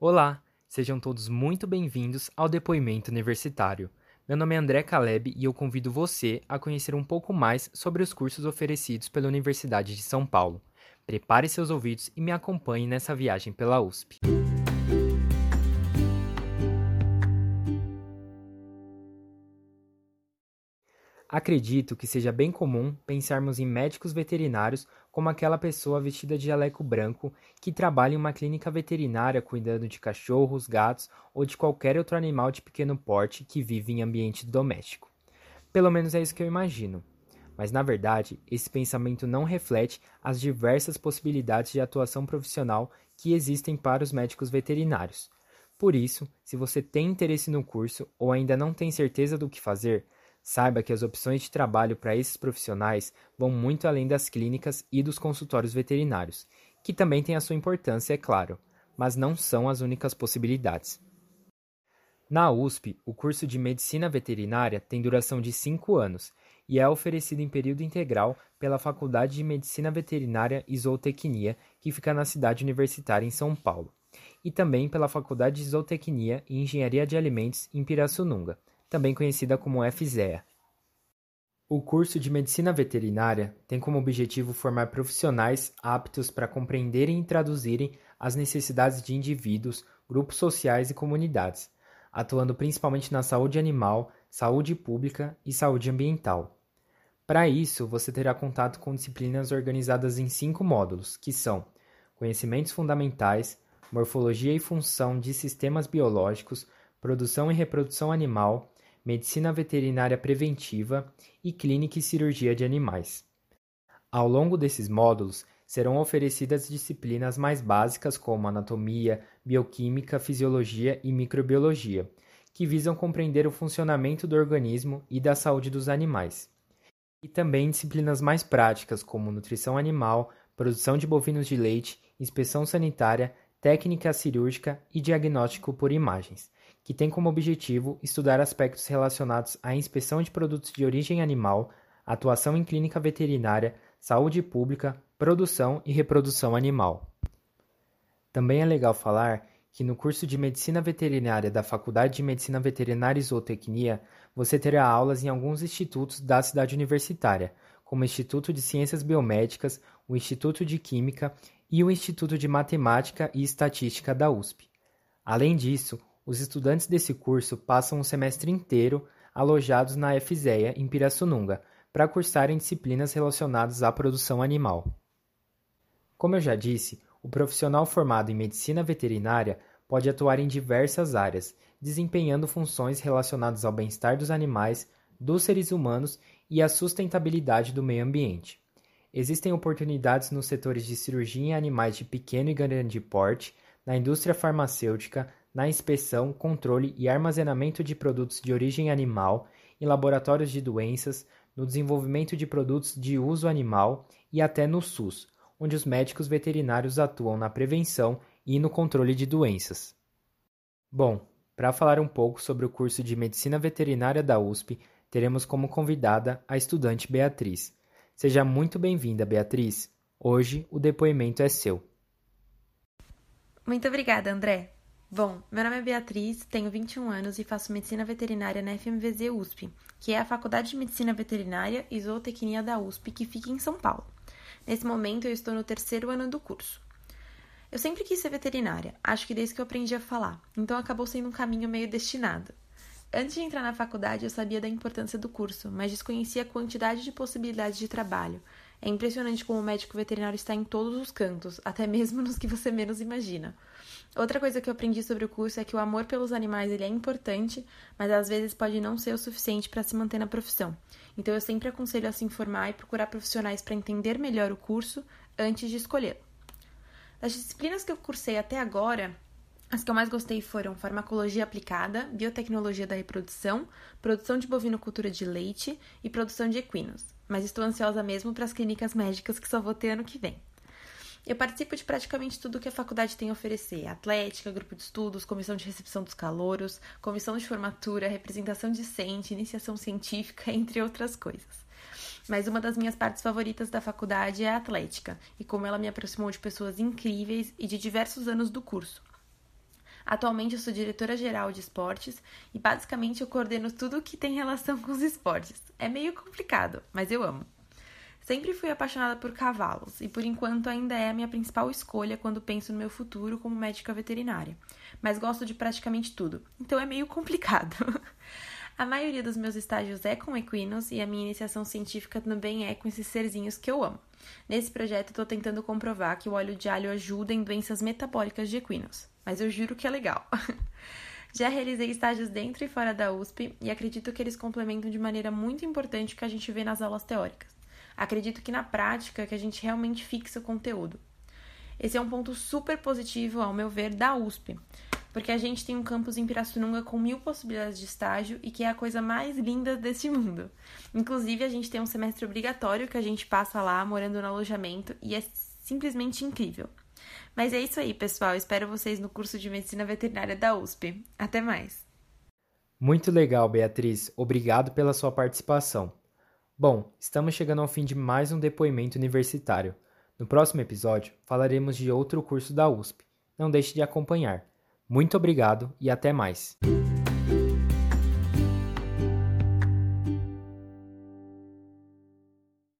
Olá, sejam todos muito bem-vindos ao Depoimento Universitário. Meu nome é André Caleb e eu convido você a conhecer um pouco mais sobre os cursos oferecidos pela Universidade de São Paulo. Prepare seus ouvidos e me acompanhe nessa viagem pela USP. Acredito que seja bem comum pensarmos em médicos veterinários como aquela pessoa vestida de jaleco branco que trabalha em uma clínica veterinária cuidando de cachorros, gatos ou de qualquer outro animal de pequeno porte que vive em ambiente doméstico. Pelo menos é isso que eu imagino. Mas na verdade, esse pensamento não reflete as diversas possibilidades de atuação profissional que existem para os médicos veterinários. Por isso, se você tem interesse no curso ou ainda não tem certeza do que fazer, Saiba que as opções de trabalho para esses profissionais vão muito além das clínicas e dos consultórios veterinários, que também têm a sua importância, é claro, mas não são as únicas possibilidades. Na USP, o curso de Medicina Veterinária tem duração de 5 anos e é oferecido em período integral pela Faculdade de Medicina Veterinária e Zootecnia, que fica na cidade universitária em São Paulo, e também pela Faculdade de Zootecnia e Engenharia de Alimentos em Pirassununga também conhecida como FZEA. O curso de Medicina Veterinária tem como objetivo formar profissionais aptos para compreenderem e traduzirem as necessidades de indivíduos, grupos sociais e comunidades, atuando principalmente na saúde animal, saúde pública e saúde ambiental. Para isso, você terá contato com disciplinas organizadas em cinco módulos, que são Conhecimentos Fundamentais, Morfologia e Função de Sistemas Biológicos, Produção e Reprodução Animal, Medicina Veterinária Preventiva e Clínica e Cirurgia de Animais. Ao longo desses módulos, serão oferecidas disciplinas mais básicas como anatomia, bioquímica, fisiologia e microbiologia, que visam compreender o funcionamento do organismo e da saúde dos animais. E também disciplinas mais práticas como nutrição animal, produção de bovinos de leite, inspeção sanitária, técnica cirúrgica e diagnóstico por imagens, que tem como objetivo estudar aspectos relacionados à inspeção de produtos de origem animal, atuação em clínica veterinária, saúde pública, produção e reprodução animal. Também é legal falar que no curso de Medicina Veterinária da Faculdade de Medicina Veterinária e Zootecnia, você terá aulas em alguns institutos da cidade universitária, como o Instituto de Ciências Biomédicas, o Instituto de Química e o Instituto de Matemática e Estatística da USP. Além disso, os estudantes desse curso passam um semestre inteiro alojados na FZEA, em Pirassununga, para cursarem disciplinas relacionadas à produção animal. Como eu já disse, o profissional formado em medicina veterinária pode atuar em diversas áreas, desempenhando funções relacionadas ao bem-estar dos animais, dos seres humanos e à sustentabilidade do meio ambiente. Existem oportunidades nos setores de cirurgia em animais de pequeno e grande porte, na indústria farmacêutica, na inspeção, controle e armazenamento de produtos de origem animal, em laboratórios de doenças, no desenvolvimento de produtos de uso animal e até no SUS, onde os médicos veterinários atuam na prevenção e no controle de doenças. Bom, para falar um pouco sobre o curso de Medicina Veterinária da USP, teremos como convidada a estudante Beatriz. Seja muito bem-vinda, Beatriz. Hoje o depoimento é seu. Muito obrigada, André. Bom, meu nome é Beatriz, tenho 21 anos e faço medicina veterinária na FMVZ USP, que é a Faculdade de Medicina Veterinária e Zootecnia da USP, que fica em São Paulo. Nesse momento, eu estou no terceiro ano do curso. Eu sempre quis ser veterinária, acho que desde que eu aprendi a falar, então acabou sendo um caminho meio destinado. Antes de entrar na faculdade, eu sabia da importância do curso, mas desconhecia a quantidade de possibilidades de trabalho. É impressionante como o médico veterinário está em todos os cantos, até mesmo nos que você menos imagina. Outra coisa que eu aprendi sobre o curso é que o amor pelos animais ele é importante, mas às vezes pode não ser o suficiente para se manter na profissão. Então eu sempre aconselho a se informar e procurar profissionais para entender melhor o curso antes de escolhê-lo. Das disciplinas que eu cursei até agora, as que eu mais gostei foram farmacologia aplicada, biotecnologia da reprodução, produção de bovinocultura de leite e produção de equinos. Mas estou ansiosa mesmo para as clínicas médicas que só vou ter ano que vem. Eu participo de praticamente tudo que a faculdade tem a oferecer: atlética, grupo de estudos, comissão de recepção dos calouros, comissão de formatura, representação discente, iniciação científica, entre outras coisas. Mas uma das minhas partes favoritas da faculdade é a atlética, e como ela me aproximou de pessoas incríveis e de diversos anos do curso. Atualmente eu sou diretora geral de esportes e basicamente eu coordeno tudo que tem relação com os esportes. É meio complicado, mas eu amo. Sempre fui apaixonada por cavalos e por enquanto ainda é a minha principal escolha quando penso no meu futuro como médica veterinária. Mas gosto de praticamente tudo, então é meio complicado. a maioria dos meus estágios é com equinos e a minha iniciação científica também é com esses serzinhos que eu amo. Nesse projeto estou tentando comprovar que o óleo de alho ajuda em doenças metabólicas de equinos, mas eu juro que é legal. Já realizei estágios dentro e fora da USP e acredito que eles complementam de maneira muito importante o que a gente vê nas aulas teóricas. Acredito que na prática que a gente realmente fixa o conteúdo. Esse é um ponto super positivo, ao meu ver, da USP, porque a gente tem um campus em Pirassununga com mil possibilidades de estágio e que é a coisa mais linda deste mundo. Inclusive, a gente tem um semestre obrigatório que a gente passa lá morando no alojamento e é simplesmente incrível. Mas é isso aí, pessoal. Espero vocês no curso de Medicina Veterinária da USP. Até mais! Muito legal, Beatriz. Obrigado pela sua participação. Bom, estamos chegando ao fim de mais um depoimento universitário. No próximo episódio, falaremos de outro curso da USP. Não deixe de acompanhar. Muito obrigado e até mais.